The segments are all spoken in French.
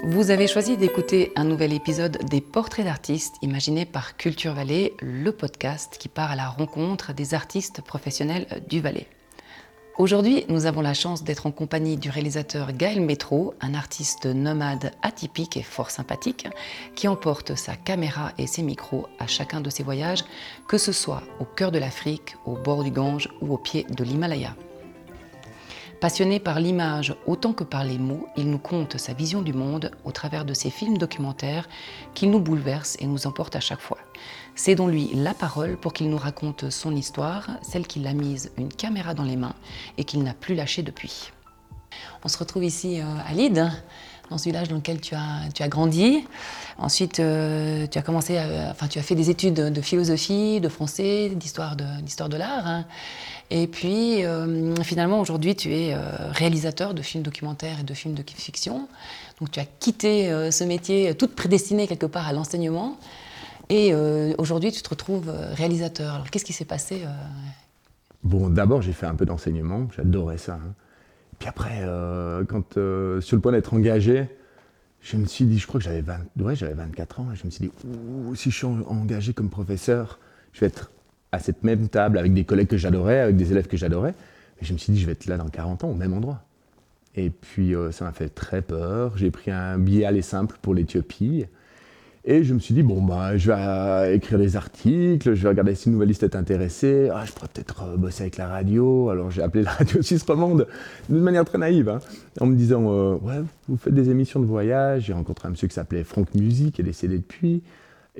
Vous avez choisi d'écouter un nouvel épisode des Portraits d'artistes imaginé par Culture Vallée, le podcast qui part à la rencontre des artistes professionnels du Valais. Aujourd'hui, nous avons la chance d'être en compagnie du réalisateur Gaël Métro, un artiste nomade atypique et fort sympathique, qui emporte sa caméra et ses micros à chacun de ses voyages, que ce soit au cœur de l'Afrique, au bord du Gange ou au pied de l'Himalaya. Passionné par l'image autant que par les mots, il nous conte sa vision du monde au travers de ses films documentaires qu'il nous bouleverse et nous emporte à chaque fois. Cédons-lui la parole pour qu'il nous raconte son histoire, celle qu'il a mise une caméra dans les mains et qu'il n'a plus lâchée depuis. On se retrouve ici euh, à Lide, dans ce village dans lequel tu as, tu as grandi. Ensuite, euh, tu as commencé, enfin, tu as fait des études de philosophie, de français, d'histoire de, de l'art. hein. Et puis, euh, finalement, aujourd'hui, tu es euh, réalisateur de films documentaires et de films de fiction. Donc, tu as quitté euh, ce métier, toute prédestiné quelque part à l'enseignement. Et aujourd'hui, tu te retrouves réalisateur. Alors, qu'est-ce qui s'est passé Bon, d'abord, j'ai fait un peu d'enseignement, j'adorais ça. hein. Puis après, quand sur le point d'être engagé, je me suis dit, je crois que j'avais 20 ouais, j'avais 24 ans, et je me suis dit, si je suis en- engagé comme professeur, je vais être à cette même table avec des collègues que j'adorais, avec des élèves que j'adorais. Et je me suis dit, je vais être là dans 40 ans, au même endroit. Et puis, euh, ça m'a fait très peur. J'ai pris un billet aller simple pour l'Éthiopie. Et je me suis dit, bon, bah, je vais euh, écrire des articles, je vais regarder si une nouvelle liste est intéressée. Ah, je pourrais peut-être euh, bosser avec la radio. Alors j'ai appelé la radio Suisse Romande d'une manière très naïve, hein, en me disant, ouais, vous faites des émissions de voyage. J'ai rencontré un monsieur qui s'appelait Franck Musique, qui est décédé depuis.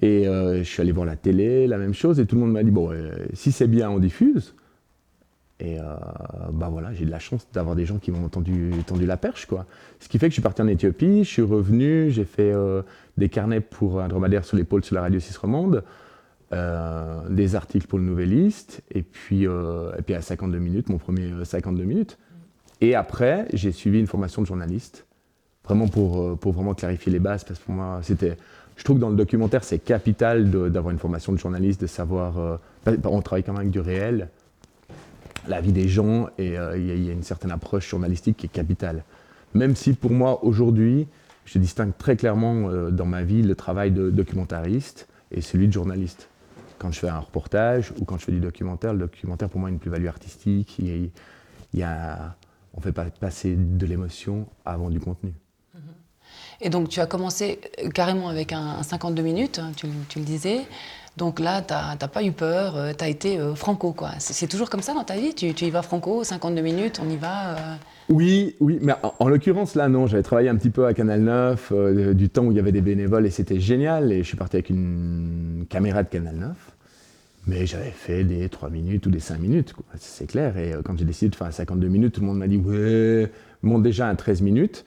Et euh, je suis allé voir la télé, la même chose. Et tout le monde m'a dit, bon, euh, si c'est bien, on diffuse. Et euh, bah voilà, j'ai de la chance d'avoir des gens qui m'ont tendu, tendu la perche, quoi. Ce qui fait que je suis parti en Éthiopie, je suis revenu, j'ai fait euh, des carnets pour un dromadaire sur l'épaule sur la radio Suisse romande, des articles pour le Nouvelliste, et puis, et puis à 52 minutes, mon premier euh, 52 minutes. Et après, j'ai suivi une formation de journaliste, vraiment pour, pour vraiment clarifier les bases, parce que pour moi, c'était... Je trouve que dans le documentaire, c'est capital d'avoir une formation de journaliste, de savoir... euh, bah, on travaille quand même avec du réel, la vie des gens et euh, il y, a- une certaine approche journalistique qui est capitale. Même si pour moi aujourd'hui, je distingue très clairement euh, dans ma vie le travail de documentariste et celui de journaliste. Quand je fais un reportage ou quand je fais du documentaire, le documentaire pour moi a une plus-value artistique. Il y a- il y a- on ne fait pas passer de l'émotion avant du contenu. Et donc, tu as commencé euh, carrément avec un, un 52 minutes, hein, tu, le- disais. Donc là, tu n'as pas eu peur, tu as été euh, franco, quoi. C'est toujours comme ça dans ta vie? Tu, y vas franco, 52 minutes, on y va euh, Oui, oui, mais en, en l'occurrence, là, non. J'avais travaillé un petit peu à Canal 9, euh, du temps où il y avait des bénévoles et c'était génial. Et je suis parti avec une caméra de Canal 9. Mais j'avais fait des 3 minutes ou des 5 minutes, c'est clair. Et euh, quand j'ai décidé de faire un 52 minutes, tout le monde m'a dit Ouais, monte déjà un 13 minutes.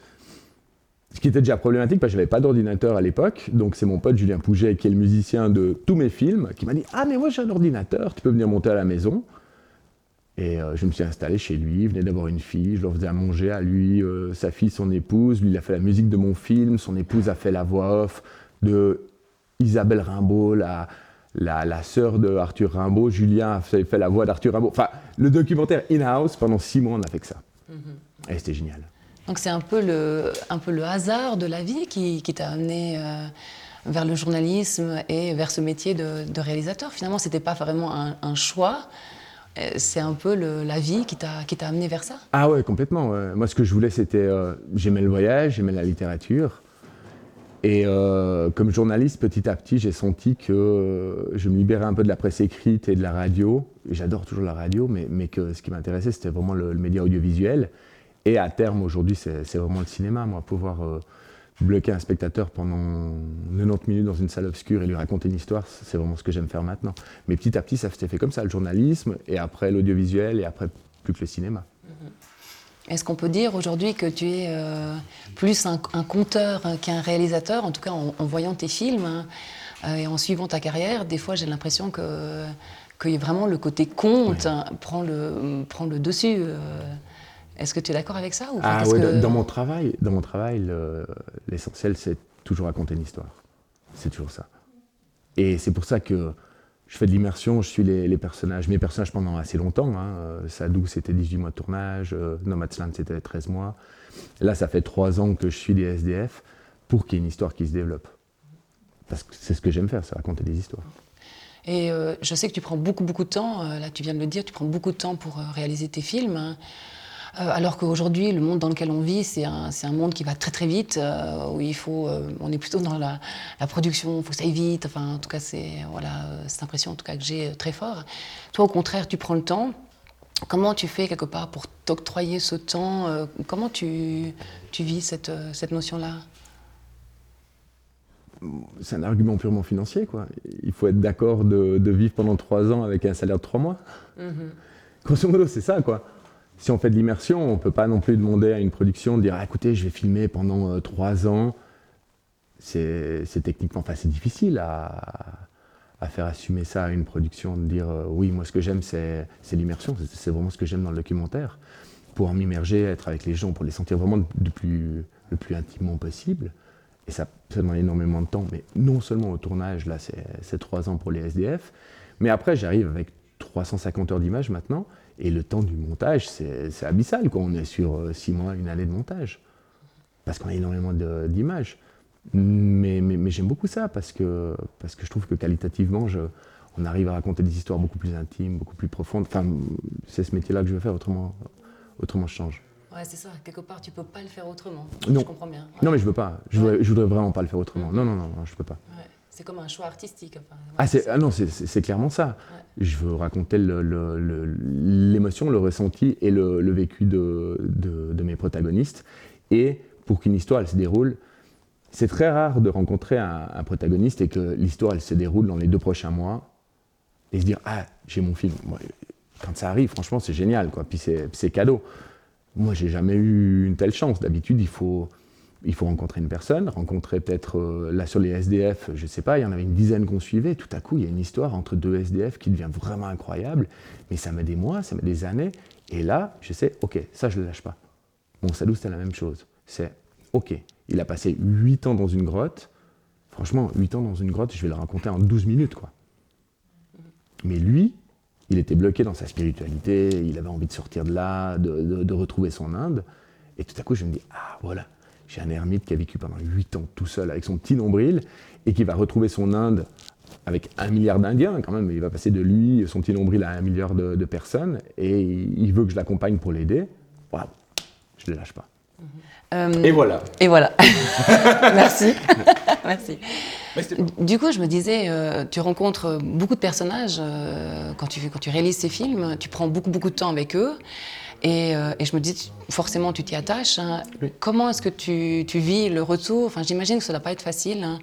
Ce qui était déjà problématique parce que j'avais pas d'ordinateur à l'époque. Donc c'est mon pote Julien Pouget, qui est le musicien de tous mes films, qui m'a dit Ah, mais moi j'ai un ordinateur, tu peux venir monter à la maison. Et euh, je me suis installé chez lui, il venait d'avoir une fille, je leur faisais à manger à lui, euh, sa fille, son épouse. Lui, il a fait la musique de mon film, son épouse a fait la voix off de Isabelle Rimbaud, la, la, la sœur de Arthur Rimbaud. Julien a fait, fait la voix d'Arthur Rimbaud. Enfin, le documentaire in-house, pendant six mois, on a fait que ça. Et c'était génial. Donc c'est un, peu le- un peu le hasard de la vie qui, qui t'a amené euh, vers le journalisme et vers ce métier de, réalisateur. Finalement, c'était pas vraiment un, choix, euh, c'est un peu la vie qui t'a amené vers ça. Ah ouais, complètement. Moi, ce que je voulais, c'était... euh, j'aimais le voyage, j'aimais la littérature. Et comme journaliste, petit à petit, j'ai senti que je me libérais un peu de la presse écrite et de la radio. J'adore toujours la radio, mais, mais que ce qui m'intéressait, c'était vraiment le média audiovisuel. Et à terme, aujourd'hui, c'est vraiment le cinéma. Moi, pouvoir euh, bloquer un spectateur pendant 90 minutes dans une salle obscure et lui raconter une histoire, c'est vraiment ce que j'aime faire maintenant. Mais petit à petit, ça s'est fait comme ça, le journalisme, et après l'audiovisuel, et après plus que le cinéma. Est-ce qu'on peut dire aujourd'hui que tu es euh, plus un, un conteur euh, qu'un réalisateur En tout cas, en, en voyant tes films hein, euh, et en suivant ta carrière, des fois j'ai l'impression que, que vraiment le côté conte hein, prend, le, prend le dessus. euh. Est-ce que tu es d'accord avec ça ou enfin, Ah qu'est-ce ouais, que- dans, mon travail, dans mon travail, le- l'essentiel c'est toujours raconter une histoire. C'est toujours ça. Et c'est pour ça que je fais de l'immersion, je suis les, les personnages, mes personnages pendant assez longtemps. Hein. Euh, Sadou c'était 18 mois de tournage, euh, Nomadland c'était 13 mois. Là ça fait 3 ans que je suis des SDF pour qu'il y ait une histoire qui se développe. Parce que c'est ce que j'aime faire, c'est raconter des histoires. Et euh, je sais que tu prends beaucoup, beaucoup de temps, euh, là tu viens de le dire, tu prends beaucoup de temps pour réaliser tes films. hein. Euh, alors qu'aujourd'hui, le monde dans lequel on vit, c'est un, c'est un monde qui va très très vite, euh, où il faut, euh, on est plutôt dans la, la production, il faut que ça aille vite. Enfin, en tout cas, c'est voilà, cette impression en tout cas que j'ai très fort. Toi, au contraire, tu prends le temps. Comment tu fais quelque part pour t'octroyer ce temps euh, Comment tu, tu vis cette, cette notion-là? C'est un argument purement financier, quoi. Il faut être d'accord de, de vivre pendant trois ans avec un salaire de trois mois. Grosso modo, c'est ça, quoi. Si on fait de l'immersion, on ne peut pas non plus demander à une production de dire ah, écoutez, je vais filmer pendant euh, trois ans. C'est techniquement, enfin, c'est difficile à, faire assumer ça à une production, de dire euh, oui, moi, ce que j'aime, c'est l'immersion. C'est- vraiment ce que j'aime dans le documentaire. Pouvoir m'immerger, être avec les gens, pour les sentir vraiment le plus intimement possible. Et ça, ça demande énormément de temps. Mais non seulement au tournage, là, c'est trois ans pour les SDF, mais après, j'arrive avec 350 heures d'image maintenant. Et le temps du montage, c'est abyssal. Quoi. On est sur euh, six mois, une année de montage. Parce qu'on a énormément d'images. Mais, mais, mais j'aime beaucoup ça parce que, parce que je trouve que qualitativement, je, on arrive à raconter des histoires beaucoup plus intimes, beaucoup plus profondes. Enfin, c'est ce métier-là que je veux faire, autrement, autrement je change. Ouais, c'est ça. Quelque part, tu peux pas le faire autrement. Non. Je comprends bien. Non, mais je veux pas. Je voudrais, je voudrais vraiment pas le faire autrement. Non, non, non, non, je peux pas. Ouais. C'est comme un choix artistique. enfin, Ah, voilà, ah non, c'est- clairement ça. Je veux raconter le- le- le- l'émotion, le, ressenti et le, le vécu de, de- de mes protagonistes. Et pour qu'une histoire elle se déroule, c'est très rare de rencontrer un, un protagoniste et que l'histoire elle se déroule dans les deux prochains mois et se dire ah j'ai mon film. Quand ça arrive, franchement, c'est génial quoi. Puis c'est c'est cadeau. Moi, j'ai jamais eu une telle chance. D'habitude, il faut il faut rencontrer une personne, rencontrer peut-être, euh, là sur les SDF, je sais pas, il y en avait une dizaine qu'on suivait, tout à coup il y a une histoire entre deux SDF qui devient vraiment incroyable, mais ça met des mois, ça met des années, et là je sais, ok, ça je le lâche pas. Bon, Salou c'était la même chose, c'est, ok, il a passé 8 ans dans une grotte, franchement, 8 ans dans une grotte, je vais le raconter en 12 minutes, quoi. Mais lui, il était bloqué dans sa spiritualité, il avait envie de sortir de là, de- de retrouver son Inde, et tout à coup je me dis, ah voilà, j'ai un ermite qui a vécu pendant 8 ans tout seul avec son petit nombril et qui va retrouver son Inde avec un milliard d'Indiens quand même. Il va passer de lui, son petit nombril, à un milliard de, de personnes et il veut que je l'accompagne pour l'aider. Waouh, je ne le lâche pas. Euh, Et voilà. Et voilà. Merci. Merci. Du coup, je me disais, euh, tu rencontres beaucoup de personnages euh, quand, tu, quand tu réalises ces films, tu prends beaucoup, beaucoup de temps avec eux. Et, euh, et je me dis, forcément, tu t'y attaches. hein. Oui. Comment est-ce que tu, tu vis le retour? Enfin, j'imagine que ça ne doit pas être facile. hein.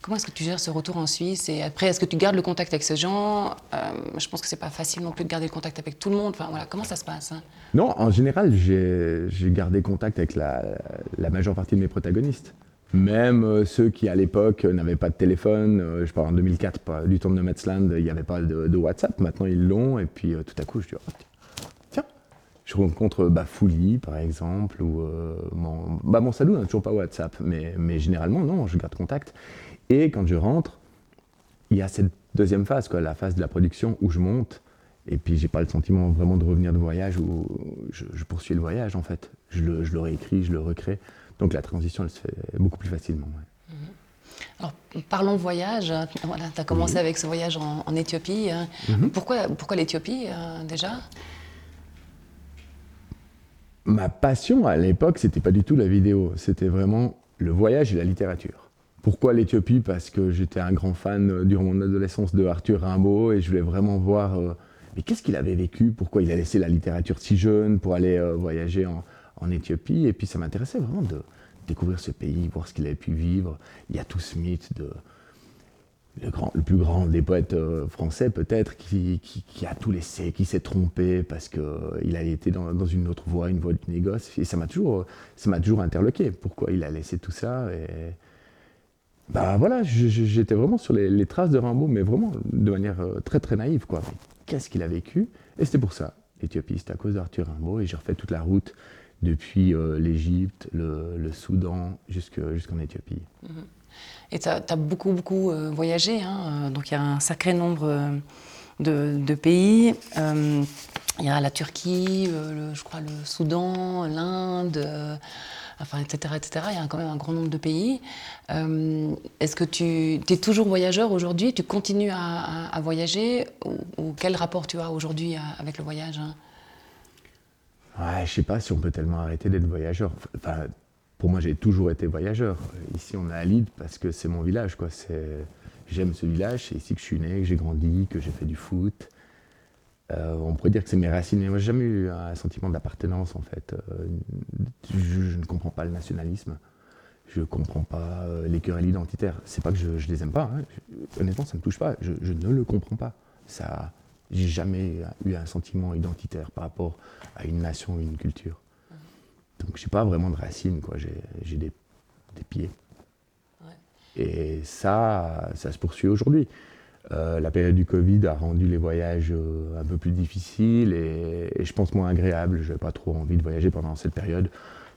Comment est-ce que tu gères ce retour en Suisse? Et après, est-ce que tu gardes le contact avec ces gens? Euh, Je pense que c'est pas facile non plus de garder le contact avec tout le monde. Enfin, voilà, comment ça se passe hein? Non, en général, j'ai gardé contact avec la, la majeure partie de mes protagonistes. Même euh, ceux qui, à l'époque, n'avaient pas de téléphone. je parle en 2004, pas, du temps de Nomadsland, il n'y avait pas de, de WhatsApp. Maintenant, ils l'ont. Et puis, tout à coup, je dis, oh, je rencontre Bafouli, par exemple, ou euh, mon, bah, mon Salou n'a toujours pas WhatsApp. Mais, mais généralement, non, je garde contact. Et quand je rentre, il y a cette deuxième phase, quoi, la phase de la production où je monte. Et puis, j'ai pas le sentiment vraiment de revenir de voyage où je, je poursuis le voyage, en fait. Je le, je le réécris, je le recrée. Donc, la transition, elle se fait beaucoup plus facilement. ouais. Alors, parlons voyage. Voilà, tu as commencé Oui. avec ce voyage en, en Éthiopie. hein. Mhm. Pourquoi, pourquoi l'Éthiopie euh, déjà? Ma passion à l'époque, c'était pas du tout la vidéo, c'était vraiment le voyage et la littérature. Pourquoi l'Éthiopie? Parce que j'étais un grand fan euh, durant mon adolescence de Arthur Rimbaud et je voulais vraiment voir euh, mais qu'est-ce qu'il avait vécu, pourquoi il a laissé la littérature si jeune pour aller euh, voyager en, en Éthiopie? Et puis ça m'intéressait vraiment de découvrir ce pays, voir ce qu'il avait pu vivre. Il y a tout ce mythe de le, plus grand des poètes euh, français peut-être, qui, a tout laissé, qui s'est trompé parce qu'il a été dans, une autre voie, une voie du négoce. Et ça m'a toujours, m'a toujours interloqué. Pourquoi il a laissé tout ça et... Bah voilà, j'étais vraiment sur les, traces de Rimbaud, mais vraiment de manière euh, très très naïve. Qu'est-ce qu'il a vécu? Et c'était pour ça. L'Éthiopie, c'était à cause d'Arthur Rimbaud. Et j'ai refait toute la route depuis euh, l'Égypte, le, le Soudan, jusque- jusqu'en Éthiopie. Et tu as, beaucoup, beaucoup euh, voyagé. hein, euh, donc, il y a un sacré nombre euh, de, pays. Il y a la Turquie, je crois le Soudan, l'Inde, enfin, etc., etc. Il y a quand même un grand nombre de pays. Est-ce que tu es toujours voyageur aujourd'hui? Tu continues à, voyager? Ou, quel rapport tu as aujourd'hui avec le voyage hein? Ouais, je sais pas si on peut tellement arrêter d'être voyageur. Pour moi, j'ai toujours été voyageur. Ici, on est à Lille parce que c'est mon village. J'aime ce village, c'est ici que je suis né, que j'ai grandi, que j'ai fait du foot. Euh, on pourrait dire que c'est mes racines, mais moi, j'ai jamais eu un sentiment d'appartenance, en fait. Euh, je, ne comprends pas le nationalisme. Je ne comprends pas euh, les querelles identitaires. C'est pas que je, ne les aime pas. Hein. honnêtement, ça me touche pas. Je, ne le comprends pas. Ça, j'ai jamais eu un sentiment identitaire par rapport à une nation une culture. Donc j'ai pas vraiment de racines, quoi. J'ai des, des, pieds. Et ça, ça se poursuit aujourd'hui. Euh, la période du Covid a rendu les voyages euh, un peu plus difficiles et, je pense moins agréables. Je n'avais pas trop envie de voyager pendant cette période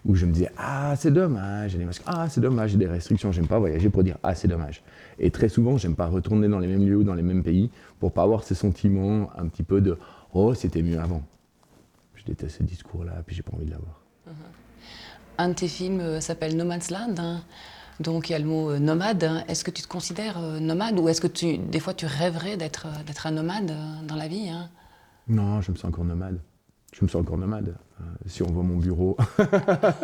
où je me disais Ah, c'est dommage, j'ai des masques, ah, c'est dommage, j'ai des restrictions, j'aime pas voyager pour dire Ah, c'est dommage. Et très souvent, j'aime pas retourner dans les mêmes lieux ou dans les mêmes pays pour pas avoir ces sentiments un petit peu de Oh, c'était mieux avant. Je déteste ce discours-là, puis j'ai pas envie de l'avoir. Un de tes films euh, s'appelle No Man's Land. Hein. Donc il y a le mot euh, nomade. Hein. Est-ce que tu te considères euh, nomade ou est-ce que tu, des fois tu rêverais d'être, un nomade dans la vie hein? Non, je me sens encore nomade. Je me sens encore nomade. si on voit mon bureau,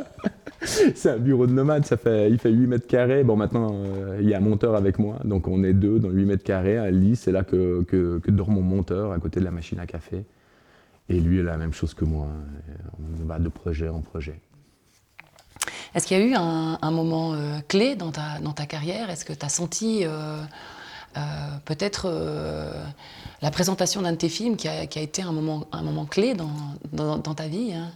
c'est un bureau de nomade, ça fait, il fait 8 mètres carrés. Bon, maintenant, il y a un monteur avec moi, donc on est deux dans 8 mètres carrés. Un lit, c'est là que, que, que, dort mon monteur, à côté de la machine à café. Et lui, il a la même chose que moi. On va de projet en projet. Est-ce qu'il y a eu un, moment euh, clé dans ta, dans ta carrière? Est-ce que tu as senti euh, euh, peut-être la présentation d'un de tes films qui a, qui a, été un moment, un moment clé dans, dans, ta vie hein,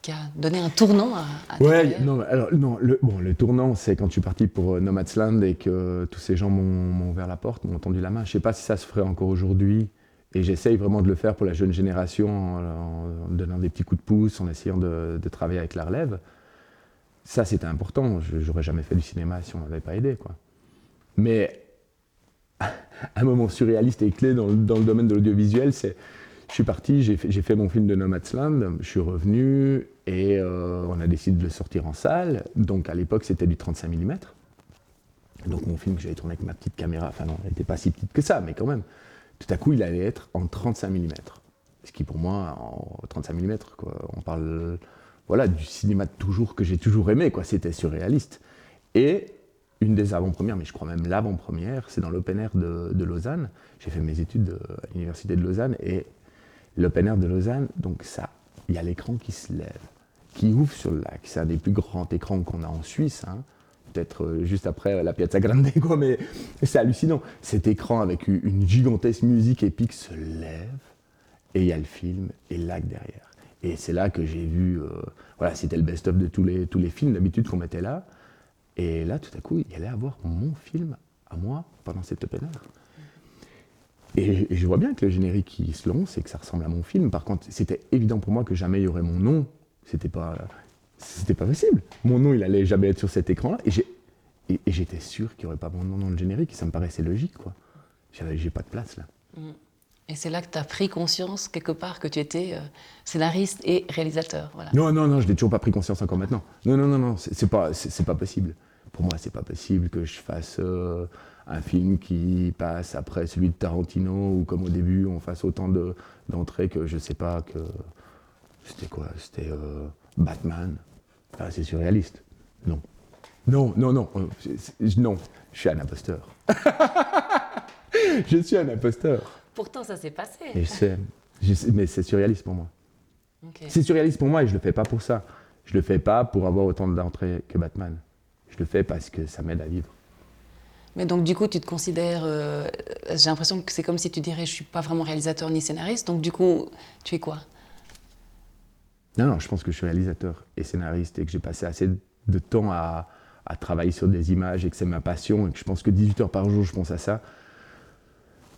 qui a donné un tournant à, à ouais, non, alors, non, le, bon, le tournant, c'est quand je suis parti pour Nomadsland et que tous ces gens m'ont ouvert la porte, m'ont tendu la main. Je ne sais pas si ça se ferait encore aujourd'hui. Et j'essaye vraiment de le faire pour la jeune génération en, donnant des petits coups de pouce, en essayant de, travailler avec la relève. Ça, c'était important. Je n'aurais jamais fait du cinéma si on m'avait pas aidé. Mais un moment surréaliste et clé dans, le domaine de l'audiovisuel, c'est je suis parti, j'ai fait, fait, mon film de Nomadsland, je suis revenu et euh, on a décidé de le sortir en salle. Donc à l'époque, c'était du 35 mm. Donc mon film que j'avais tourné avec ma petite caméra, enfin non, elle n'était pas si petite que ça, mais quand même, tout à coup, il allait être en 35 mm. Ce qui pour moi, en 35 mm, quoi, on parle voilà, du cinéma toujours que j'ai toujours aimé, quoi. C'était surréaliste. Et une des avant-premières, mais je crois même l'avant-première, c'est dans l'open air de, Lausanne. J'ai fait mes études à l'université de Lausanne et l'open air de Lausanne, donc ça, il y a l'écran qui se lève, qui ouvre sur le lac. C'est un des plus grands écrans qu'on a en Suisse. Hein. Euh, juste après la Piazza Grande, quoi, mais c'est hallucinant. Cet écran avec une gigantesque musique épique se lève et il y a le film et le lac derrière. Et c'est là que j'ai vu, euh, voilà, c'était le best-of de tous les, tous les films d'habitude qu'on mettait là. Et là, tout à coup, il allait avoir mon film à moi pendant cette open air. Et, je vois bien que le générique qui se lance et que ça ressemble à mon film. Par contre, c'était évident pour moi que jamais il y aurait mon nom. C'était pas, c'était pas possible. Mon nom, il allait jamais être sur cet écran-là. Et, j'étais sûr qu'il n'y aurait pas mon nom dans le générique. ça me paraissait logique, quoi. J'ai pas de place là. Mm. Et c'est là que tu as pris conscience, quelque part, que tu étais euh, scénariste et réalisateur. Voilà. Non, non, non, je n'ai toujours pas pris conscience encore maintenant. Non, non, non, non, c'est pas, c'est pas possible. Pour moi, c'est pas possible que je fasse euh, un film qui passe après celui de Tarantino ou comme au début, on fasse autant d'entrées que je sais pas que. C'était quoi C'était euh, Batman. Ah, c'est surréaliste. Non. Non, non, non. non, je suis un imposteur. je suis un imposteur. Pourtant, ça s'est passé. je sais, mais c'est surréaliste pour moi. C'est surréaliste pour moi et je le fais pas pour ça. Je le fais pas pour avoir autant d'entrées que Batman. Je le fais parce que ça m'aide à vivre. Mais donc du coup, tu te considères, euh, j'ai l'impression que c'est comme si tu dirais, je suis pas vraiment réalisateur ni scénariste. Donc du coup, tu es quoi? Non, non, je pense que je suis réalisateur et scénariste et que j'ai passé assez de temps à, à travailler sur des images et que c'est ma passion et que je pense que 18 heures par jour, je pense à ça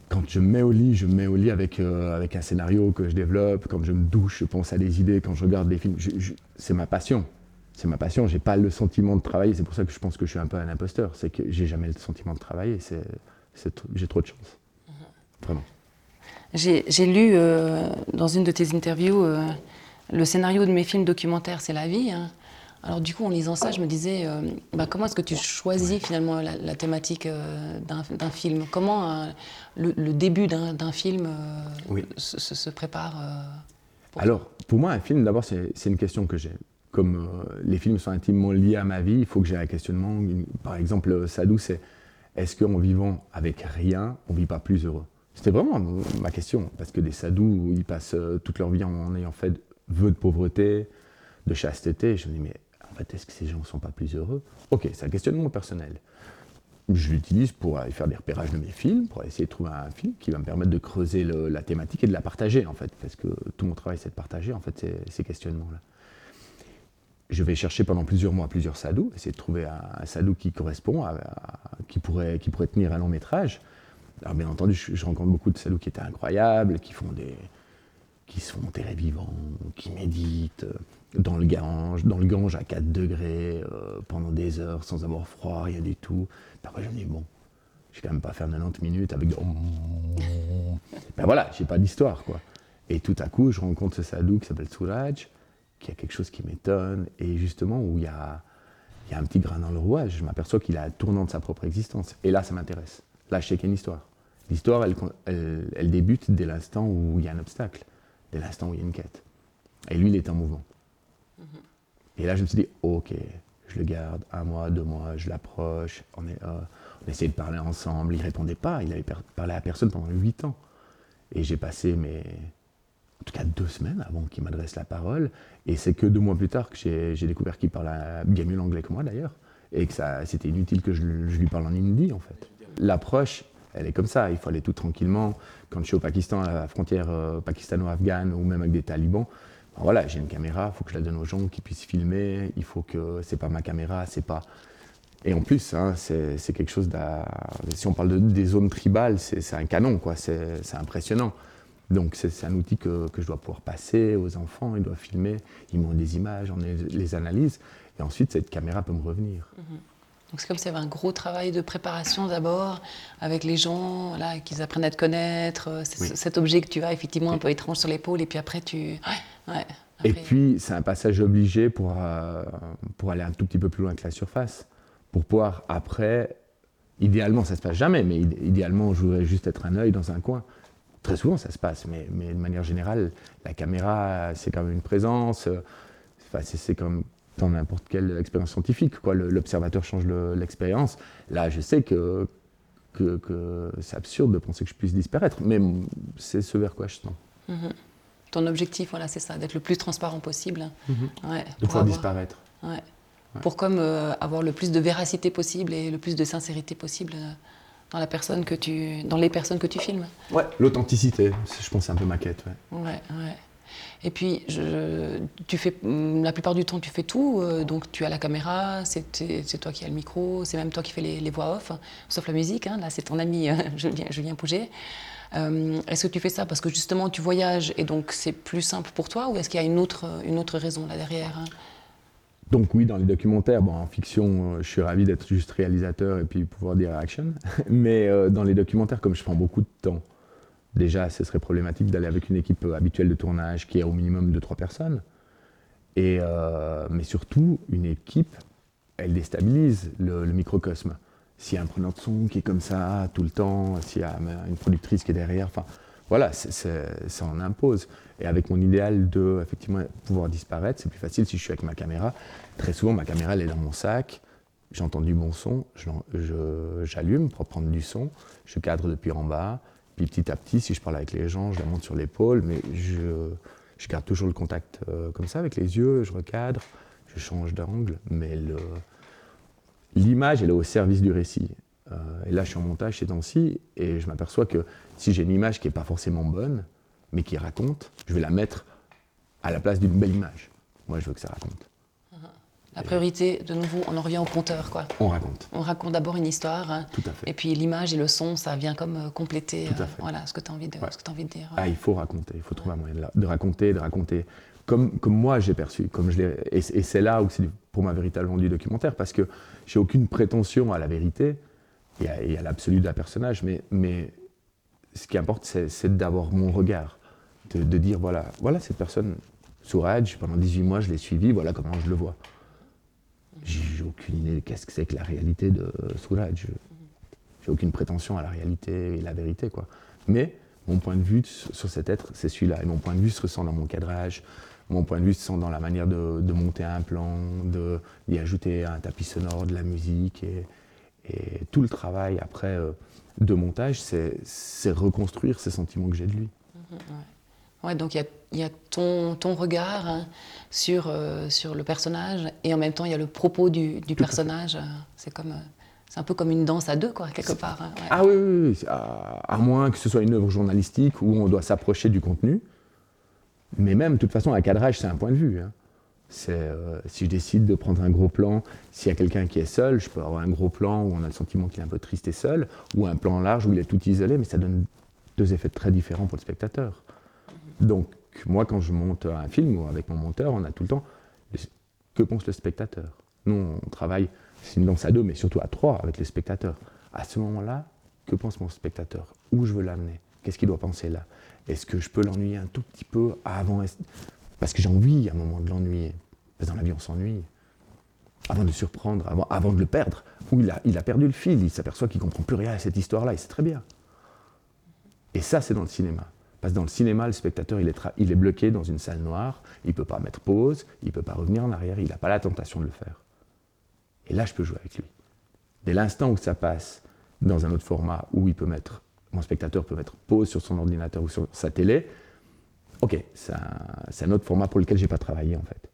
quand je me mets au lit, je me mets au lit avec, euh, avec un scénario que je développe. Quand je me douche, je pense à des idées. Quand je regarde des films, c'est ma passion. C'est ma passion. J'ai pas le sentiment de travailler. C'est pour ça que je pense que je suis un peu un imposteur. C'est que j'ai jamais le sentiment de travailler. j'ai trop de chance. Mm-hmm. Vraiment. J'ai lu euh, dans une de tes interviews euh, le scénario de mes films documentaires, c'est la vie. Hein. Alors du coup, en lisant ça, je me disais, euh, bah, comment est-ce que tu choisis finalement la, thématique euh, d'un film? Comment euh, le, début d'un film se, prépare Alors, pour moi, un film, d'abord, c'est une question que j'ai. Comme les films sont intimement liés à ma vie, il faut que j'ai un questionnement. Par exemple, Sadou, c'est est-ce qu'en vivant avec rien, on ne vit pas plus heureux? C'était vraiment ma question, parce que des sadous, ils passent toute leur vie en ayant fait vœux de pauvreté, de chasteté. Je me dis, mais est-ce que ces gens ne sont pas plus heureux? Ok, c'est un questionnement personnel. Je l'utilise pour aller faire des repérages de mes films, pour essayer de trouver un film qui va me permettre de creuser la thématique et de la partager, en fait, parce que tout mon travail, c'est de partager, en fait, ces, questionnements-là. Je vais chercher pendant plusieurs mois plusieurs sadous, essayer de trouver un, sadou qui correspond, qui, pourrait, qui pourrait tenir un long métrage. Alors, bien entendu, je, rencontre beaucoup de sadous qui étaient incroyables, qui font des, qui sont très vivants, qui méditent, dans le Gange, dans le Gange à 4 degrés, euh, pendant des heures, sans avoir froid, rien du tout. Parfois, je me dis, bon, je vais quand même pas faire 90 minutes avec. ben voilà, j'ai pas d'histoire, quoi. Et tout à coup, je rencontre ce sadou qui s'appelle Suraj, qui a quelque chose qui m'étonne, et justement, où il y a, un petit grain dans le rouage, je m'aperçois qu'il a un tournant de sa propre existence. Et là, ça m'intéresse. Là, je sais qu'il y a une histoire. L'histoire, elle débute dès l'instant où il y a un obstacle, dès l'instant où il y a une quête. Et lui, il est en mouvement. Et là, je me suis dit, ok, je le garde un mois, deux mois, je l'approche, on, est, euh, on essayait de parler ensemble. Il répondait pas, il avait parlé à personne pendant huit ans. Et j'ai passé mes, en tout cas deux semaines avant qu'il m'adresse la parole. Et c'est que deux mois plus tard que j'ai découvert qu'il parlait bien mieux l'anglais que moi d'ailleurs. Et que c'était inutile que je, lui parle en hindi en fait. L'approche, elle est comme ça, il faut aller tout tranquillement. Quand je suis au Pakistan, à la frontière euh, pakistano-afghane, ou même avec des talibans, voilà, j'ai une caméra, il faut que je la donne aux gens qui puissent filmer, il faut que c'est pas ma caméra, c'est pas. Et en plus, hein, c'est quelque chose. Si on parle de, des zones tribales, c'est un canon, quoi. C'est impressionnant. Donc c'est un outil que, que, je dois pouvoir passer aux enfants, ils doivent filmer, ils montrent des images, on les analyse, et ensuite cette caméra peut me revenir. Mm-hmm. Donc c'est comme s'il y avait un gros travail de préparation d'abord avec les gens, là, qu'ils apprennent à te connaître, euh, cet objet que tu as effectivement un peu étrange sur l'épaule, et puis après tu... Et puis c'est un passage obligé pour, euh, pour aller un tout petit peu plus loin que la surface, pour pouvoir après, idéalement ça se passe jamais, mais idéalement je voudrais juste être un œil dans un coin. Très souvent ça se passe, mais, mais de manière générale, la caméra c'est quand même une présence, euh, enfin, c'est comme dans n'importe quelle expérience scientifique. L'observateur change l'expérience. Là, je sais que, que, c'est absurde de penser que je puisse disparaître, mais c'est ce vers quoi je tends. Mhm. Ton objectif, voilà, c'est ça, d'être le plus transparent possible. Mhm. de pouvoir disparaître. Pour comme euh, avoir le plus de véracité possible et le plus de sincérité possible euh, dans la personne que tu, dans les personnes que tu filmes. Ouais, l'authenticité, je pense, c'est un peu ma quête. Ouais, ouais. ouais. Et puis, tu fais, mm, la plupart du temps, tu fais tout. Euh, donc, tu as la caméra, c'est toi qui as le micro, c'est même toi qui fais les, voix off, sauf la musique. Hein, là, c'est ton ami Julien, Julien Pouget. Euh, est-ce que tu fais ça parce que justement tu voyages et donc c'est plus simple pour toi ou est-ce qu'il y a une autre, une autre raison là derrière hein? Donc oui, dans les documentaires, bon, en fiction, euh, je suis ravi d'être juste réalisateur et puis pouvoir dire action. Mais dans les documentaires, comme je prends beaucoup de temps, déjà, ce serait problématique d'aller avec une équipe habituelle de tournage qui est au minimum de trois personnes. Et, euh, mais surtout, une équipe, elle déstabilise le, microcosme. S'il y a un preneur de son qui est comme ça tout le temps, s'il y a une productrice qui est derrière, enfin, voilà, ça en impose. Et avec mon idéal de effectivement pouvoir disparaître, c'est plus facile si je suis avec ma caméra. Très souvent, ma caméra, elle est dans mon sac. J'entends du bon son, j'allume pour prendre du son, je cadre depuis en bas, puis petit à petit, si je parle avec les gens, je la monte sur l'épaule, mais je, je, garde toujours le contact euh, comme ça avec les yeux, je recadre, je change d'angle, mais l'image, elle est au service du récit. Euh, et là, je suis en montage ces temps-ci, et je m'aperçois que si j'ai une image qui n'est pas forcément bonne, mais qui raconte, je vais la mettre à la place d'une belle image. Moi, je veux que ça raconte. La priorité, de nouveau, on en revient au conteur, quoi. On raconte. On raconte d'abord une histoire. Hein. Tout à fait. Et puis l'image et le son, ça vient comme euh, compléter euh, voilà, ce que tu as, envie de, as envie de dire. Ah, il faut raconter, il faut trouver un moyen de, raconter, de raconter comme, comme moi j'ai perçu. Comme je et, et c'est là où c'est pour ma véritablement du documentaire, parce que j'ai aucune prétention à la vérité et à, l'absolu d'un personnage, mais, mais ce qui importe, c'est d'avoir mon regard, de, dire voilà, voilà cette personne, Souraj, pendant 18 mois, je l'ai suivi, voilà comment je le vois. J'ai aucune idée de qu'est-ce que c'est que la réalité de Suraj. J'ai aucune prétention à la réalité et la vérité, quoi. Mais mon point de vue sur cet être, c'est celui-là. Et mon point de vue se ressent dans mon cadrage, mon point de vue se sent dans la manière de, monter un plan, d'y ajouter un tapis sonore, de la musique. Et, tout le travail après euh, de montage, c'est reconstruire ces sentiments que j'ai de lui. Mm-hmm. Donc il y, a, ton, ton regard hein, sur, euh, sur le personnage et en même temps il y a le propos du, du personnage. C'est comme. Euh, c'est un peu comme une danse à deux, quoi, quelque part. Hein, ah oui, oui, oui. À, moins que ce soit une œuvre journalistique où on doit s'approcher du contenu. Mais même, de toute façon, un cadrage, c'est un point de vue. Hein. C'est, euh, si je décide de prendre un gros plan, s'il y a quelqu'un qui est seul, je peux avoir un gros plan où on a le sentiment qu'il est un peu triste et seul, ou un plan large où il est tout isolé, mais ça donne deux effets très différents pour le spectateur. Donc, moi, quand je monte un film avec mon monteur, on a tout le temps que pense le spectateur. Nous, on travaille c'est une danse à deux, mais surtout à trois avec les spectateurs. À ce moment-là, que pense mon spectateur? Où je veux l'amener? Qu'est-ce qu'il doit penser là? Est-ce que je peux l'ennuyer un tout petit peu avant Parce que j'ai envie à un moment de l'ennuyer. Parce que dans la vie, on s'ennuie. Avant de surprendre, avant, avant de le perdre. Où il a, il a perdu le fil, il s'aperçoit qu'il ne comprend plus rien à cette histoire-là, et c'est très bien. Et ça, c'est dans le cinéma. Parce que dans le cinéma, le spectateur, il est, il est bloqué dans une salle noire, il ne peut pas mettre pause, il ne peut pas revenir en arrière, il n'a pas la tentation de le faire. Et là, je peux jouer avec lui. Dès l'instant où ça passe dans un autre format où il peut mettre, mon spectateur peut mettre pause sur son ordinateur ou sur sa télé, ok, c'est un, autre format pour lequel je n'ai pas travaillé en fait.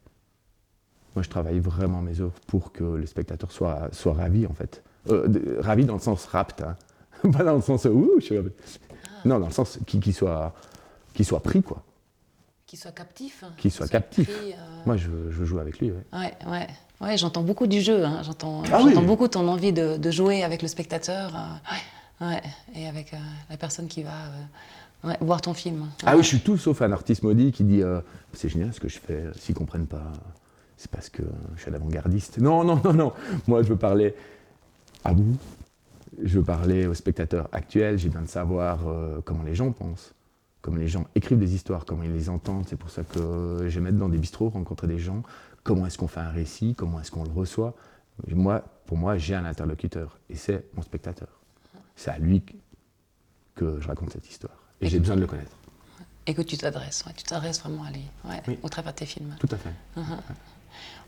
Moi, je travaille vraiment mes œuvres pour que le spectateur soit, soit ravi en fait. Euh, ravi dans le sens rapt, hein. pas dans le sens ouh, je suis... Non, dans le sens qu'il soit, soit pris quoi. Qu'il soit captif. Qu'il soit, captif. Euh, Moi, je, je, joue avec lui. Ouais, ouais. Ouais, j'entends beaucoup du jeu. Hein. J'entends ah beaucoup ton envie de, jouer avec le spectateur euh, ouais, et avec euh, la personne qui va voir ton film. Ah oui, je suis tout sauf un artiste maudit qui dit c'est génial ce que je fais. S'ils comprennent pas, c'est parce que je suis un avant-gardiste. Non, non, non, non. Moi, je veux parler à vous. Je veux parler aux spectateurs actuels. J'ai besoin de savoir comment les gens pensent comment les gens écrivent des histoires, comment ils les entendent. C'est pour ça que j'aime être dans des bistrots, rencontrer des gens, Comment est-ce qu'on fait un récit? Comment est-ce qu'on le reçoit? Moi, Pour moi, j'ai un interlocuteur et c'est mon spectateur. C'est à lui que je raconte cette histoire. Et, j'ai besoin de le connaître. Et que tu t'adresses, tu t'adresses vraiment à lui, au travers de tes films. Tout à fait.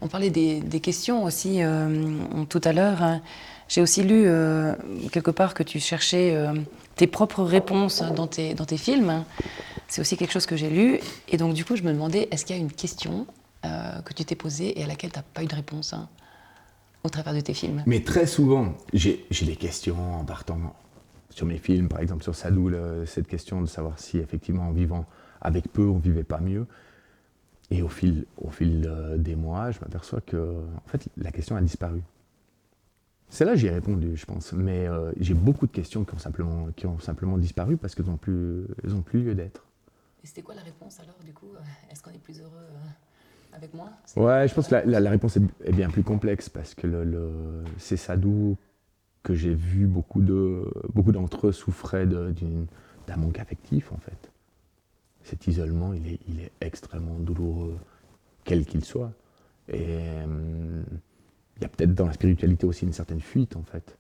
On parlait des, questions aussi euh, tout à l'heure. Hein. J'ai aussi lu euh, quelque part que tu cherchais euh, tes propres réponses dans tes, dans tes films. C'est aussi quelque chose que j'ai lu. Et donc, du coup, je me demandais, est-ce qu'il y a une question euh, que tu t'es posée et à laquelle tu n'as pas eu de réponse hein, au travers de tes films? Mais très souvent, j'ai des questions en partant sur mes films, par exemple sur Sadou, cette question de savoir si effectivement en vivant avec peu, on vivait pas mieux. Et au fil, au fil des mois, je m'aperçois que en fait, la question a disparu. Celle-là, j'y ai répondu, je pense. Mais euh, j'ai beaucoup de questions qui ont simplement, qui ont simplement disparu parce qu'elles n'ont plus, plus lieu d'être. Et c'était quoi la réponse alors, du coup Est-ce qu'on est plus heureux avec moi? Ouais, je pense que la, réponse est, bien plus complexe parce que le, c'est Sadou que j'ai vu beaucoup de beaucoup d'entre eux souffraient d'un manque affectif en fait. Cet isolement, il est, il est extrêmement douloureux, quel qu'il soit. Et hum, il y a peut-être dans la spiritualité aussi une certaine fuite en fait.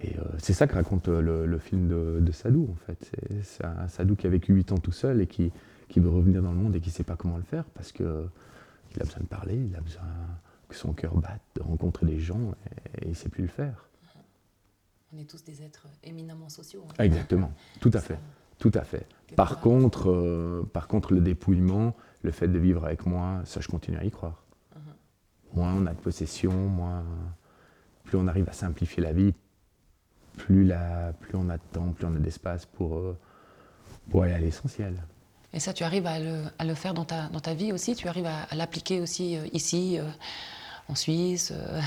Et euh, c'est ça que raconte le, film de, de, Sadou en fait. C'est un Sadou qui a vécu 8 ans tout seul et qui, qui veut revenir dans le monde et qui ne sait pas comment le faire parce qu'il a besoin de parler, il a besoin que son cœur batte, de rencontrer des gens et, il ne sait plus le faire. On est tous des êtres éminemment sociaux. Hein. Exactement, tout à fait. Tout à fait. Par contre, euh, par contre, le dépouillement, le fait de vivre avec moi, ça, je continue à y croire. Moins on a de possession, moins, plus on arrive à simplifier la vie, plus, la, plus on a de temps, plus on a d'espace pour, euh, pour aller à l'essentiel. Et ça, tu arrives à le, faire dans ta, dans ta, vie aussi? Tu arrives à, l'appliquer aussi euh, ici, euh, en Suisse euh,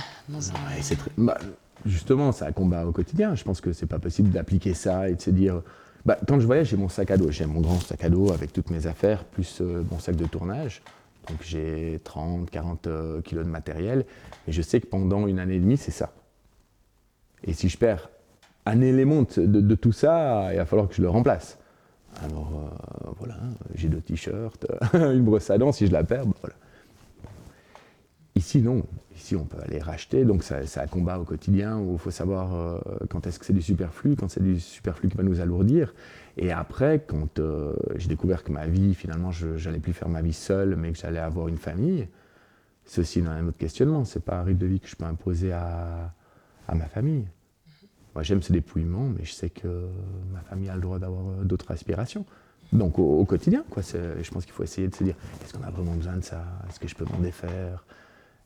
bah, Justement, c'est un combat au quotidien. Je pense que c'est pas possible d'appliquer ça et de se dire. Bah, quand je voyage, j'ai mon sac à dos. J'ai mon grand sac à dos avec toutes mes affaires, plus mon sac de tournage. Donc j'ai 30, 40 kilos de matériel. Et je sais que pendant une année et demie, c'est ça. Et si je perds un élément de, de tout ça, il va falloir que je le remplace. Alors voilà, j'ai deux t-shirts, une brosse à dents, si je la perds, ben voilà. Ici, non. Ici, on peut aller racheter, donc c'est un combat au quotidien où il faut savoir euh, quand est-ce que c'est du superflu, quand c'est du superflu qui va nous alourdir. Et après, quand euh, j'ai découvert que ma vie, finalement, je n'allais plus faire ma vie seule, mais que j'allais avoir une famille, c'est aussi un autre questionnement. C'est pas un rythme de vie que je peux imposer à, à ma famille. Moi, j'aime ce dépouillement, mais je sais que ma famille a le droit d'avoir euh, d'autres aspirations. Donc, au, quotidien, quoi, je pense qu'il faut essayer de se dire est-ce qu'on a vraiment besoin de ça? Est-ce que je peux m'en défaire?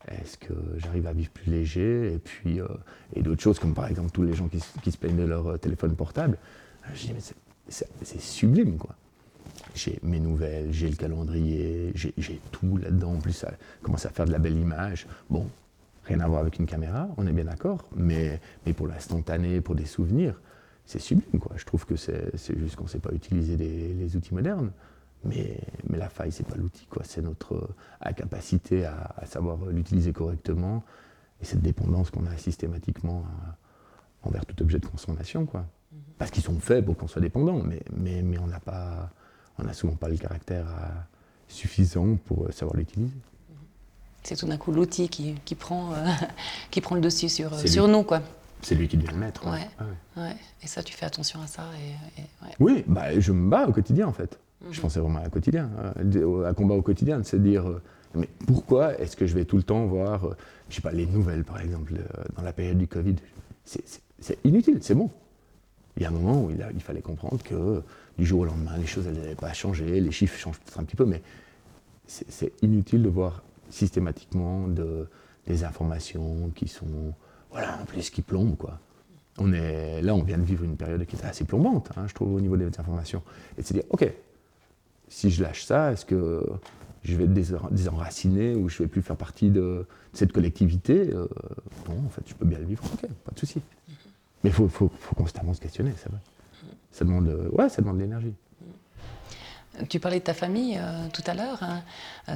Est-ce que j'arrive à vivre plus léger Et puis, euh, et d'autres choses, comme par exemple tous les gens qui, se plaignent de leur euh, téléphone portable. Je dis, mais c'est sublime, quoi. J'ai mes nouvelles, j'ai le calendrier, j'ai tout là-dedans. En plus, ça commence à faire de la belle image. Bon, rien à voir avec une caméra, on est bien d'accord, mais, mais pour l'instantané, pour des souvenirs, c'est sublime, quoi. Je trouve que c'est juste qu'on ne sait pas utiliser les outils modernes. Mais, mais la faille, c'est pas l'outil, quoi. C'est notre euh, incapacité à, savoir l'utiliser correctement et cette dépendance qu'on a systématiquement euh, envers tout objet de consommation, quoi. Mhm. Parce qu'ils sont faits pour qu'on soit dépendant, mais, mais, mais on n'a pas, on n'a souvent pas le caractère euh, suffisant pour savoir l'utiliser. Mhm. C'est tout d'un coup l'outil qui, qui, prend, qui prend le dessus sur, sur nous, quoi. C'est lui qui devient le maître. Ouais. ouais. Et ça, tu fais attention à ça. Et, Oui, bah, je me bats au quotidien, en fait. Je pensais vraiment à quotidien, à combat au quotidien, de se dire euh, mais pourquoi est-ce que je vais tout le temps voir, euh, je sais pas, les nouvelles par exemple, euh, dans la période du Covid? C'est inutile, c'est bon. Il y a un moment où il, fallait comprendre que du jour au lendemain, les choses n'allaient pas changer, les chiffres changent peut-être un petit peu, mais c'est inutile de voir systématiquement de, des informations qui sont, voilà, en plus qui plombent, quoi. On est, là, on vient de vivre une période qui est assez plombante, hein, je trouve, au niveau des informations. Et de se dire, OK, si je lâche ça, est-ce que je vais être désenraciné ou je ne vais plus faire partie de, cette collectivité euh, Non, en fait, je peux bien le vivre, ok, pas de souci. Mais il faut, constamment se questionner, ça va. Ça demande, euh, ouais, ça demande de l'énergie. Tu parlais de ta famille euh, tout à l'heure. Hein.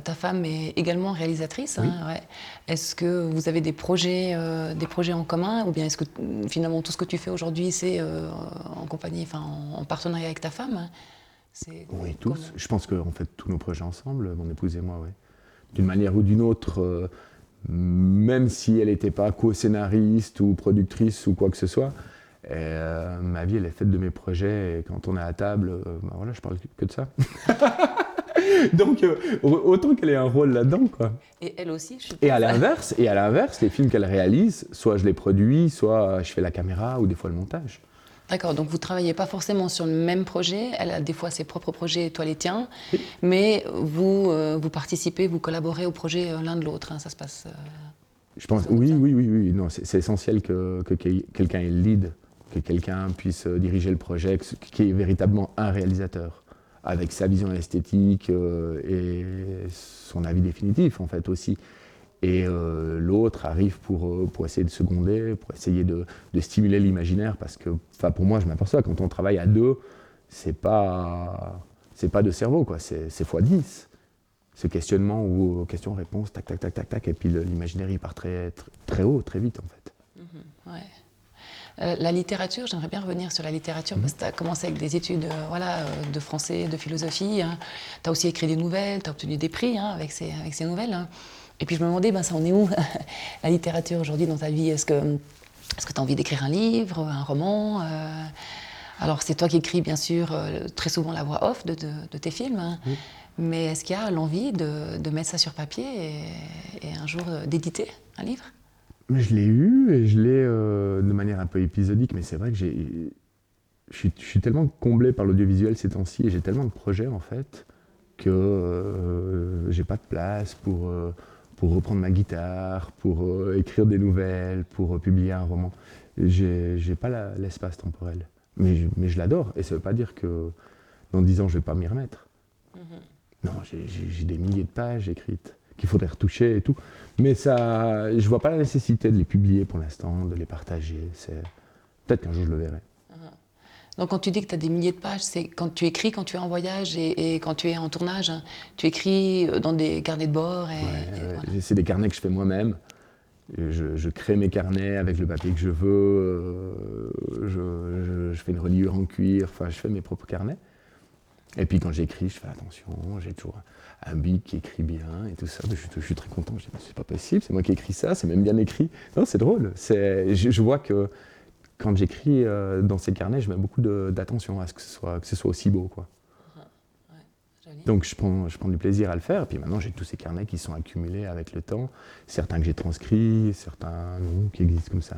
Ta femme est également réalisatrice. Hein, ouais. Est-ce que vous avez des projets, des projets en commun ou bien est-ce que finalement tout ce que tu fais aujourd'hui c'est en compagnie, enfin en, partenariat avec ta femme hein? Oui, tous. Je pense qu'on fait tous nos projets ensemble, mon épouse et moi, oui. D'une manière ou d'une autre, euh, même si elle n'était pas co-scénariste ou productrice ou quoi que ce soit, euh, ma vie, elle est faite de mes projets. Et quand on est à table, euh, bah voilà, je parle que de ça. Donc, autant qu'elle ait un rôle là-dedans, quoi. Et elle aussi, je suis Et à l'inverse, et à l'inverse, les films qu'elle réalise, soit je les produis, soit je fais la caméra ou des fois le montage. D'accord, donc vous ne travaillez pas forcément sur le même projet, elle a des fois ses propres projets, toi les tiens, mais vous, euh, vous participez, vous collaborez au projet euh, l'un de l'autre, hein, ça se passe euh, Je pense, oui, oui, oui, oui, non, c'est essentiel que, que quelqu'un ait le lead, que quelqu'un puisse diriger le projet, qui est véritablement un réalisateur, avec sa vision esthétique et son avis définitif en fait aussi et euh, l'autre arrive pour, euh, pour essayer de seconder, pour essayer de, de stimuler l'imaginaire, parce que, pour moi, je m'aperçois, quand on travaille à deux, c'est pas, pas de cerveau, quoi, c'est x10. Ce questionnement ou question-réponse, tac, tac, tac, tac, tac, et puis l'imaginaire, il part très, très, haut, très vite, en fait. Mm-hmm, ouais. Euh, la littérature, j'aimerais bien revenir sur la littérature, parce que tu as commencé avec des études voilà, de français, de philosophie. Hein. Tu as aussi écrit des nouvelles, tu as obtenu des prix hein, avec, ces, avec ces nouvelles. Hein. Et puis je me demandais, ben, ça en est où la littérature aujourd'hui dans ta vie? Est-ce que tu as envie d'écrire un livre, un roman euh? Alors c'est toi qui écris bien sûr euh, très souvent la voix off de, tes films, hein. mais est-ce qu'il y a l'envie de, mettre ça sur papier et, un jour euh, d'éditer un livre? Je l'ai eu et je l'ai de manière un peu épisodique, mais c'est vrai que j'ai, je suis tellement comblé par l'audiovisuel ces temps-ci et j'ai tellement de projets en fait que j'ai pas de place pour pour reprendre ma guitare, pour euh, écrire des nouvelles, pour euh, publier un roman. J'ai pas l'espace temporel. Mais je, mais je l'adore. Et ça ne veut pas dire que dans dix ans, je ne vais pas m'y remettre. Mm-hmm. Non, j'ai des milliers de pages écrites qu'il faudrait retoucher et tout. Mais ça, je ne vois pas la nécessité de les publier pour l'instant, de les partager. Peut-être qu'un jour, je le verrai. Donc quand tu dis que tu as des milliers de pages, c'est quand tu écris quand tu es en voyage et, quand tu es en tournage. Hein. Tu écris euh, dans des carnets de bord. Et, C'est des carnets que je fais moi-même. Je, crée mes carnets avec le papier que je veux. Euh, je, fais une reliure en cuir. Enfin, je fais mes propres carnets. Et puis quand j'écris, je fais attention, j'ai toujours un bic qui écrit bien et tout ça. Je, je suis très content. Je dis, c'est pas possible, c'est moi qui écris ça, c'est même bien écrit. Non, c'est drôle. Je, je vois que quand j'écris euh, dans ces carnets, je mets beaucoup d'attention à ce que ce soit, que ce soit aussi beau. Quoi. Donc je prends, je prends du plaisir à le faire. Et puis maintenant, j'ai tous ces carnets qui sont accumulés avec le temps. Certains que j'ai transcrits, certains non, qui existent comme ça.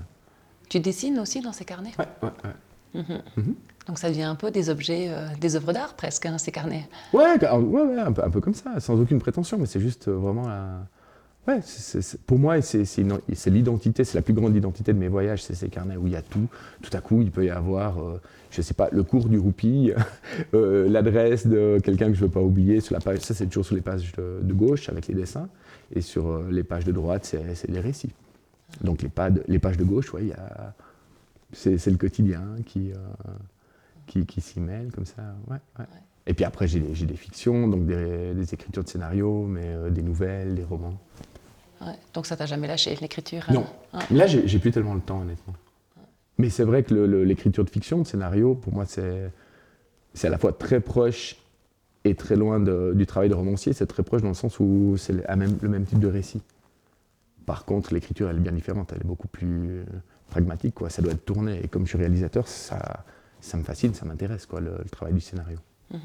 Tu dessines aussi dans ces carnets? Ouais, ouais, ouais. Mhm. Mhm. Donc ça devient un peu des objets, euh, des œuvres d'art presque, hein, ces carnets? Ouais, ouais, ouais un, peu, un, peu, comme ça, sans aucune prétention, mais c'est juste euh, vraiment la, Ouais, pour moi, c'est l'identité, c'est la plus grande identité de mes voyages, c'est ces carnets où il y a tout. Tout à coup, il peut y avoir, euh, je ne sais pas, le cours du roupie, euh, l'adresse de quelqu'un que je ne veux pas oublier sur la page. Ça, c'est toujours sur les pages de, gauche avec les dessins, et sur euh, les pages de droite, c'est les récits. Donc les, les pages de gauche, ouais, c'est le quotidien qui, qui, qui s'y mêle comme ça. Ouais, ouais. Et puis après, j'ai des fictions, donc des, des, écritures de scénarios, mais des nouvelles, des romans donc ça t'a jamais lâché l'écriture Non. Hein? Là, j'ai plus tellement le temps, honnêtement. Mais c'est vrai que l'écriture de fiction, de scénario, pour moi, c'est à la fois très proche et très loin du travail de romancier. C'est très proche dans le sens où c'est le même, le même type de récit. Par contre, l'écriture, elle est bien différente. Elle est beaucoup plus pragmatique. Quoi. Ça doit être tourné. Et comme je suis réalisateur, ça, ça me fascine, ça m'intéresse, quoi, le, travail du scénario. Mhm.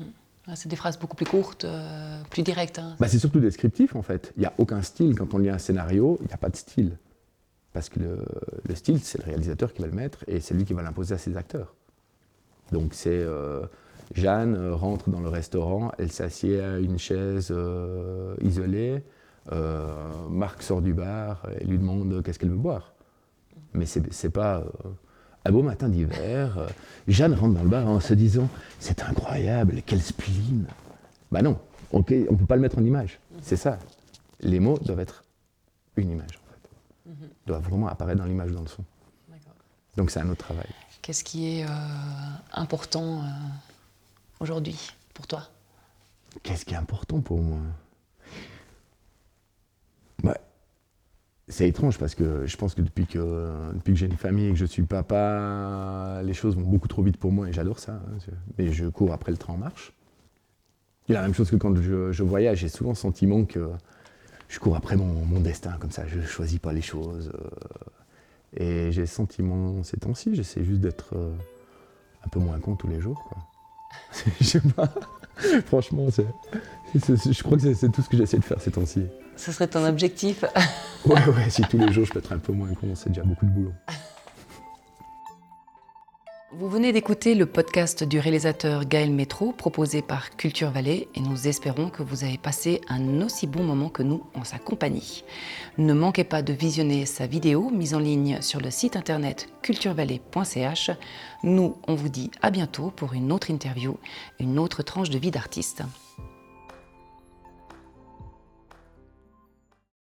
C'est des phrases beaucoup plus courtes, euh, plus directes. Hein. Bah, c'est surtout descriptif en fait. Il n'y a aucun style. Quand on lit un scénario, il n'y a pas de style. Parce que le, style, c'est le réalisateur qui va le mettre et c'est lui qui va l'imposer à ses acteurs. Donc c'est euh, Jeanne euh, rentre dans le restaurant, elle s'assied à une chaise isolée. Marc sort du bar et lui demande qu'est-ce qu'elle veut boire. Mais c'est pas un beau matin d'hiver, euh, Jeanne rentre dans le bar en se disant C'est incroyable, quel spleen Bah non, on ne peut pas le mettre en image. C'est ça. Les mots doivent être une image, en fait. Mhm. doivent vraiment apparaître dans l'image, dans le son. Donc c'est un autre travail. Qu'est-ce qui est euh, important euh, aujourd'hui pour toi? Qu'est-ce qui est important pour moi? C'est étrange parce que je pense que depuis que, depuis que j'ai une famille et que je suis papa, les choses vont beaucoup trop vite pour moi et j'adore ça. Hein, mais je cours après le train en marche. A la même chose que quand je, voyage, j'ai souvent le sentiment que je cours après mon, destin comme ça, je ne choisis pas les choses. Euh, et j'ai le sentiment ces temps-ci, j'essaie juste d'être euh, un peu moins con tous les jours. Je sais pas. Franchement, je crois que c'est tout ce que j'essaie de faire ces temps-ci. Ce serait ton objectif Ouais, ouais, si tous les jours je peux être un peu moins con, c'est déjà beaucoup de boulot. Vous venez d'écouter le podcast du réalisateur Gaël Métro proposé par Culture Vallée et nous espérons que vous avez passé un aussi bon moment que nous en sa compagnie. Ne manquez pas de visionner sa vidéo mise en ligne sur le site internet culturevallée.ch. Nous, on vous dit à bientôt pour une autre interview, une autre tranche de vie d'artiste.